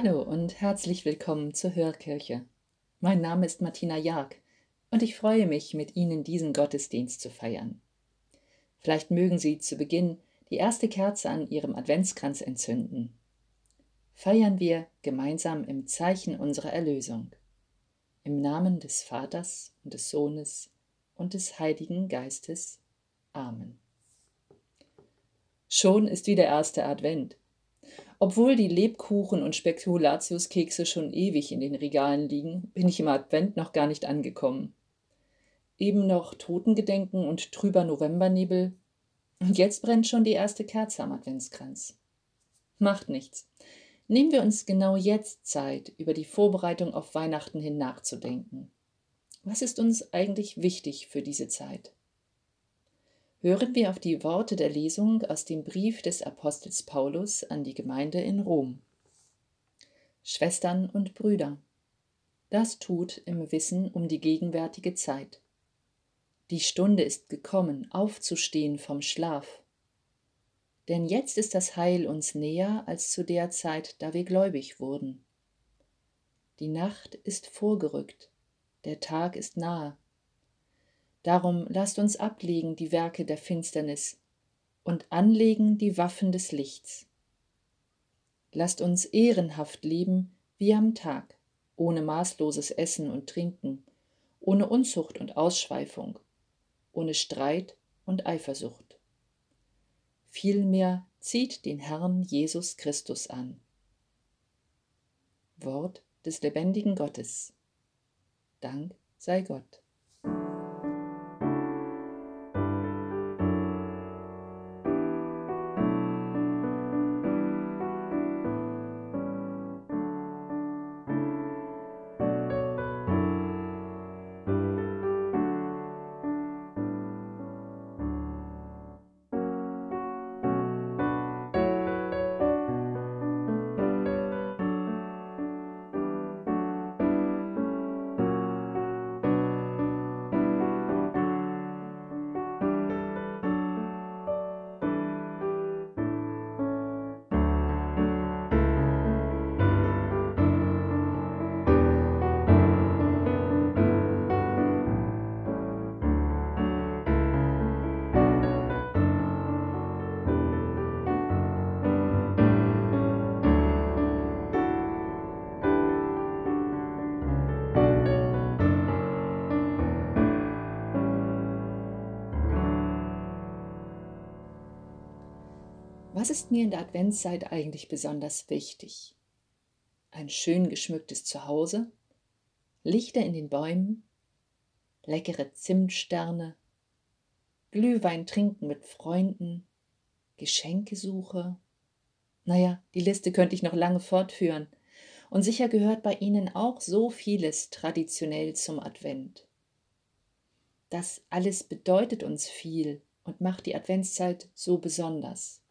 Hallo und herzlich willkommen zur Hörkirche. Mein Name ist Martina Jark und ich freue mich, mit Ihnen diesen Gottesdienst zu feiern. Vielleicht mögen Sie zu Beginn die erste Kerze an Ihrem Adventskranz entzünden. Feiern wir gemeinsam im Zeichen unserer Erlösung. Im Namen des Vaters und des Sohnes und des Heiligen Geistes. Amen. Schon ist wieder erster Advent obwohl die Lebkuchen und Spekulatiuskekse schon ewig in den Regalen liegen, bin ich im Advent noch gar nicht angekommen. Eben noch Totengedenken und trüber Novembernebel. Und jetzt brennt schon die erste Kerze am Adventskranz. Macht nichts. Nehmen wir uns genau jetzt Zeit, über die Vorbereitung auf Weihnachten hin nachzudenken. Was ist uns eigentlich wichtig für diese Zeit? Hören wir auf die Worte der Lesung aus dem Brief des Apostels Paulus an die Gemeinde in Rom. Schwestern und Brüder, das tut im Wissen um die gegenwärtige Zeit. Die Stunde ist gekommen, aufzustehen vom Schlaf. Denn jetzt ist das Heil uns näher als zu der Zeit, da wir gläubig wurden. Die Nacht ist vorgerückt, der Tag ist nahe. Darum lasst uns ablegen die Werke der Finsternis und anlegen die Waffen des Lichts. Lasst uns ehrenhaft leben wie am Tag, ohne maßloses Essen und Trinken, ohne Unzucht und Ausschweifung, ohne Streit und Eifersucht. Vielmehr zieht den Herrn Jesus Christus an. Wort des lebendigen Gottes. Dank sei Gott. Was ist mir in der Adventszeit eigentlich besonders wichtig? Ein schön geschmücktes Zuhause, Lichter in den Bäumen, leckere Zimtsterne, Glühwein trinken mit Freunden, Geschenkesuche. Naja, die Liste könnte ich noch lange fortführen. Und sicher gehört bei Ihnen auch so vieles traditionell zum Advent. Das alles bedeutet uns viel und macht die Adventszeit so besonders.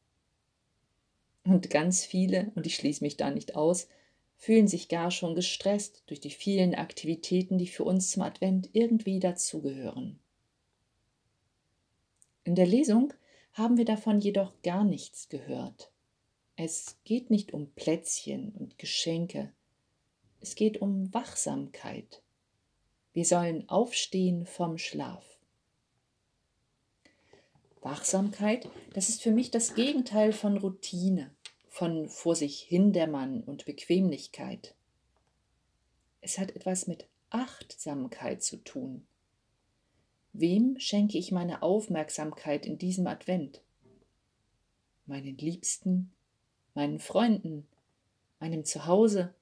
Und ganz viele, und ich schließe mich da nicht aus, fühlen sich gar schon gestresst durch die vielen Aktivitäten, die für uns zum Advent irgendwie dazugehören. In der Lesung haben wir davon jedoch gar nichts gehört. Es geht nicht um Plätzchen und Geschenke, es geht um Wachsamkeit. Wir sollen aufstehen vom Schlaf. Wachsamkeit, das ist für mich das Gegenteil von Routine, von vor sich hindämmern und Bequemlichkeit. Es hat etwas mit Achtsamkeit zu tun. Wem schenke ich meine Aufmerksamkeit in diesem Advent? Meinen Liebsten, meinen Freunden, meinem Zuhause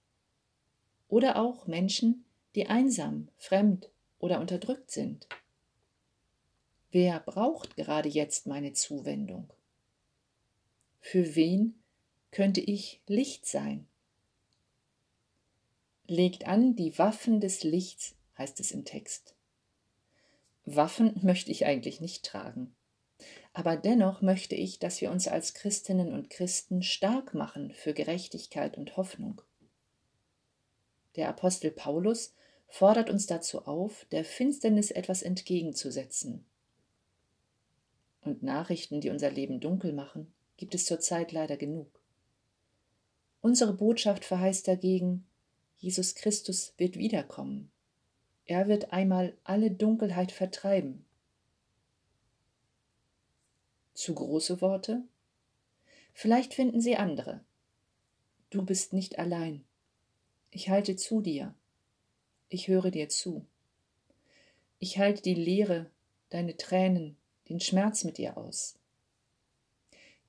oder auch Menschen, die einsam, fremd oder unterdrückt sind. Wer braucht gerade jetzt meine Zuwendung? Für wen könnte ich Licht sein? Legt an die Waffen des Lichts, heißt es im Text. Waffen möchte ich eigentlich nicht tragen. Aber dennoch möchte ich, dass wir uns als Christinnen und Christen stark machen für Gerechtigkeit und Hoffnung. Der Apostel Paulus fordert uns dazu auf, der Finsternis etwas entgegenzusetzen und Nachrichten, die unser Leben dunkel machen, gibt es zurzeit leider genug. Unsere Botschaft verheißt dagegen, Jesus Christus wird wiederkommen. Er wird einmal alle Dunkelheit vertreiben. Zu große Worte? Vielleicht finden Sie andere. Du bist nicht allein. Ich halte zu dir. Ich höre dir zu. Ich halte die Leere, deine Tränen, den Schmerz mit dir aus.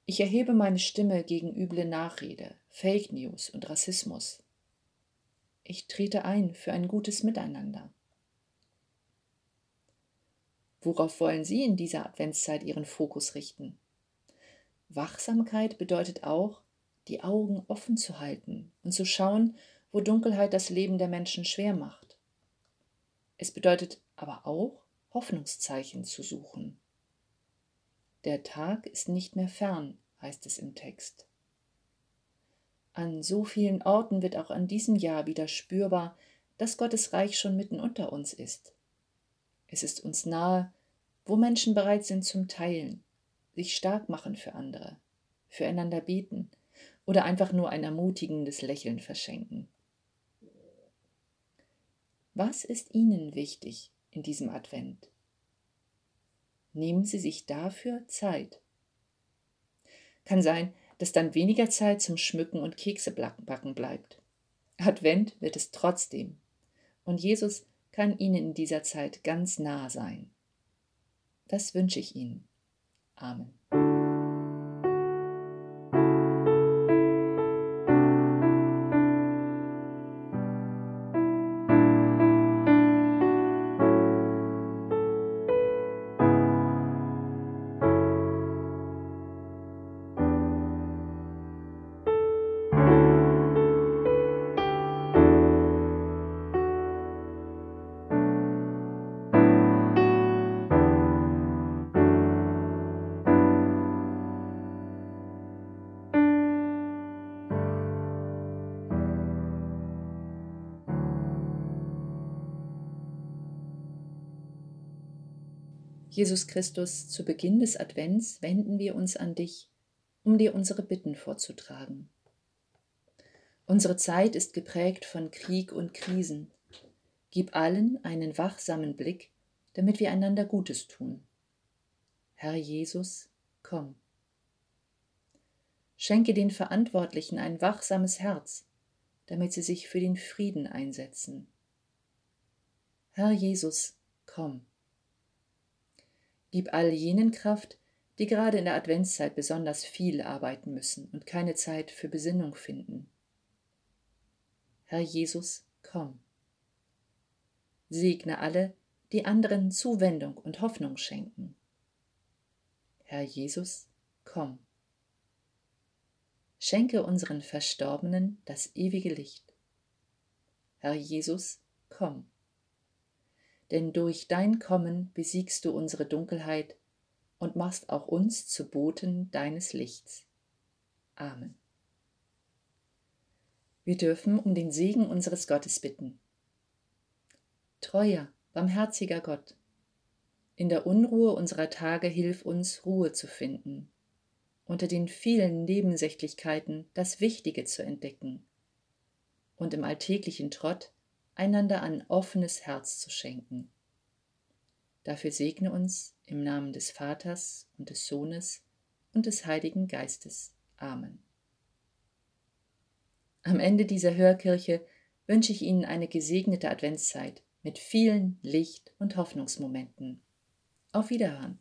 Ich erhebe meine Stimme gegen üble Nachrede, Fake News und Rassismus. Ich trete ein für ein gutes Miteinander. Worauf wollen Sie in dieser Adventszeit Ihren Fokus richten? Wachsamkeit bedeutet auch, die Augen offen zu halten und zu schauen, wo Dunkelheit das Leben der Menschen schwer macht. Es bedeutet aber auch, Hoffnungszeichen zu suchen. Der Tag ist nicht mehr fern, heißt es im Text. An so vielen Orten wird auch an diesem Jahr wieder spürbar, dass Gottes Reich schon mitten unter uns ist. Es ist uns nahe, wo Menschen bereit sind zum Teilen, sich stark machen für andere, füreinander beten oder einfach nur ein ermutigendes Lächeln verschenken. Was ist Ihnen wichtig in diesem Advent? Nehmen Sie sich dafür Zeit. Kann sein, dass dann weniger Zeit zum Schmücken und Keksebacken bleibt. Advent wird es trotzdem. Und Jesus kann Ihnen in dieser Zeit ganz nah sein. Das wünsche ich Ihnen. Amen. Jesus Christus, zu Beginn des Advents wenden wir uns an dich, um dir unsere Bitten vorzutragen. Unsere Zeit ist geprägt von Krieg und Krisen. Gib allen einen wachsamen Blick, damit wir einander Gutes tun. Herr Jesus, komm. Schenke den Verantwortlichen ein wachsames Herz, damit sie sich für den Frieden einsetzen. Herr Jesus, komm. Gib all jenen Kraft, die gerade in der Adventszeit besonders viel arbeiten müssen und keine Zeit für Besinnung finden. Herr Jesus, komm. Segne alle, die anderen Zuwendung und Hoffnung schenken. Herr Jesus, komm. Schenke unseren Verstorbenen das ewige Licht. Herr Jesus, komm denn durch dein Kommen besiegst du unsere Dunkelheit und machst auch uns zu Boten deines Lichts. Amen. Wir dürfen um den Segen unseres Gottes bitten. Treuer, barmherziger Gott, in der Unruhe unserer Tage hilf uns, Ruhe zu finden, unter den vielen Nebensächlichkeiten das Wichtige zu entdecken und im alltäglichen Trott einander ein offenes Herz zu schenken. Dafür segne uns im Namen des Vaters und des Sohnes und des Heiligen Geistes. Amen. Am Ende dieser Hörkirche wünsche ich Ihnen eine gesegnete Adventszeit mit vielen Licht- und Hoffnungsmomenten. Auf Wiederhören.